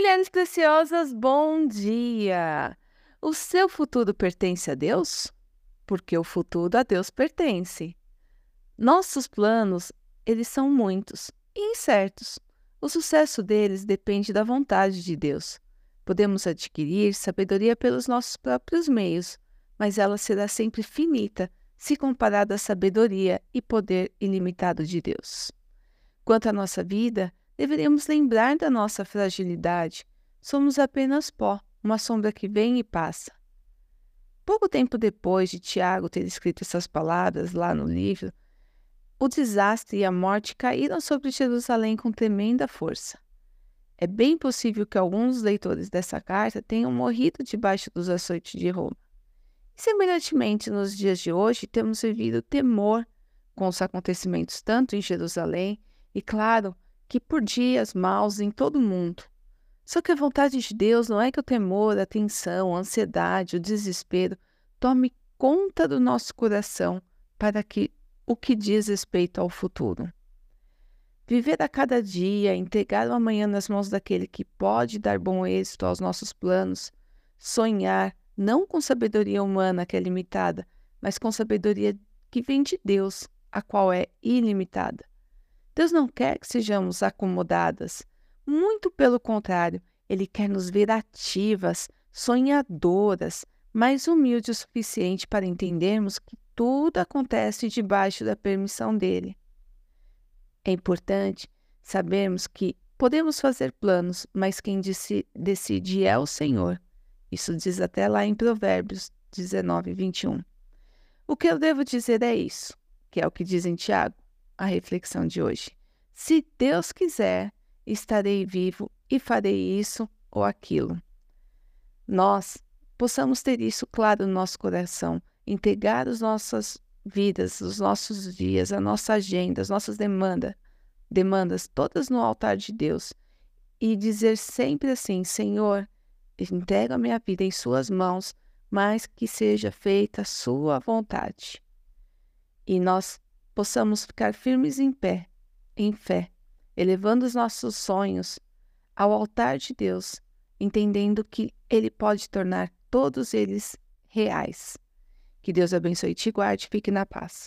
Mulheres preciosas, bom dia! O seu futuro pertence a Deus? Porque o futuro a Deus pertence. Nossos planos, eles são muitos e incertos. O sucesso deles depende da vontade de Deus. Podemos adquirir sabedoria pelos nossos próprios meios, mas ela será sempre finita se comparada à sabedoria e poder ilimitado de Deus. Quanto à nossa vida, deveríamos lembrar da nossa fragilidade. Somos apenas pó, uma sombra que vem e passa. Pouco tempo depois de Tiago ter escrito essas palavras lá no livro, o desastre e a morte caíram sobre Jerusalém com tremenda força. É bem possível que alguns leitores dessa carta tenham morrido debaixo dos açoites de Roma. Semelhantemente, nos dias de hoje, temos vivido temor com os acontecimentos tanto em Jerusalém e, claro, que por dias maus em todo o mundo. Só que a vontade de Deus não é que o temor, a tensão, a ansiedade, o desespero tome conta do nosso coração para que o que diz respeito ao futuro. Viver a cada dia, entregar o amanhã nas mãos daquele que pode dar bom êxito aos nossos planos, sonhar não com sabedoria humana que é limitada, mas com sabedoria que vem de Deus, a qual é ilimitada. Deus não quer que sejamos acomodadas. Muito pelo contrário, Ele quer nos ver ativas, sonhadoras, mas humildes o suficiente para entendermos que tudo acontece debaixo da permissão dele. É importante sabermos que podemos fazer planos, mas quem decide é o Senhor. Isso diz até lá em Provérbios 19, 21. O que eu devo dizer é isso, que é o que diz em Tiago a reflexão de hoje. Se Deus quiser, estarei vivo e farei isso ou aquilo. Nós possamos ter isso claro no nosso coração, entregar as nossas vidas, os nossos dias, a nossa agenda, as nossas demandas, demandas todas no altar de Deus e dizer sempre assim: Senhor, entrego a minha vida em Suas mãos, mas que seja feita a Sua vontade. E nós possamos ficar firmes em pé, em fé, elevando os nossos sonhos ao altar de Deus, entendendo que Ele pode tornar todos eles reais. Que Deus abençoe e te guarde. Fique na paz.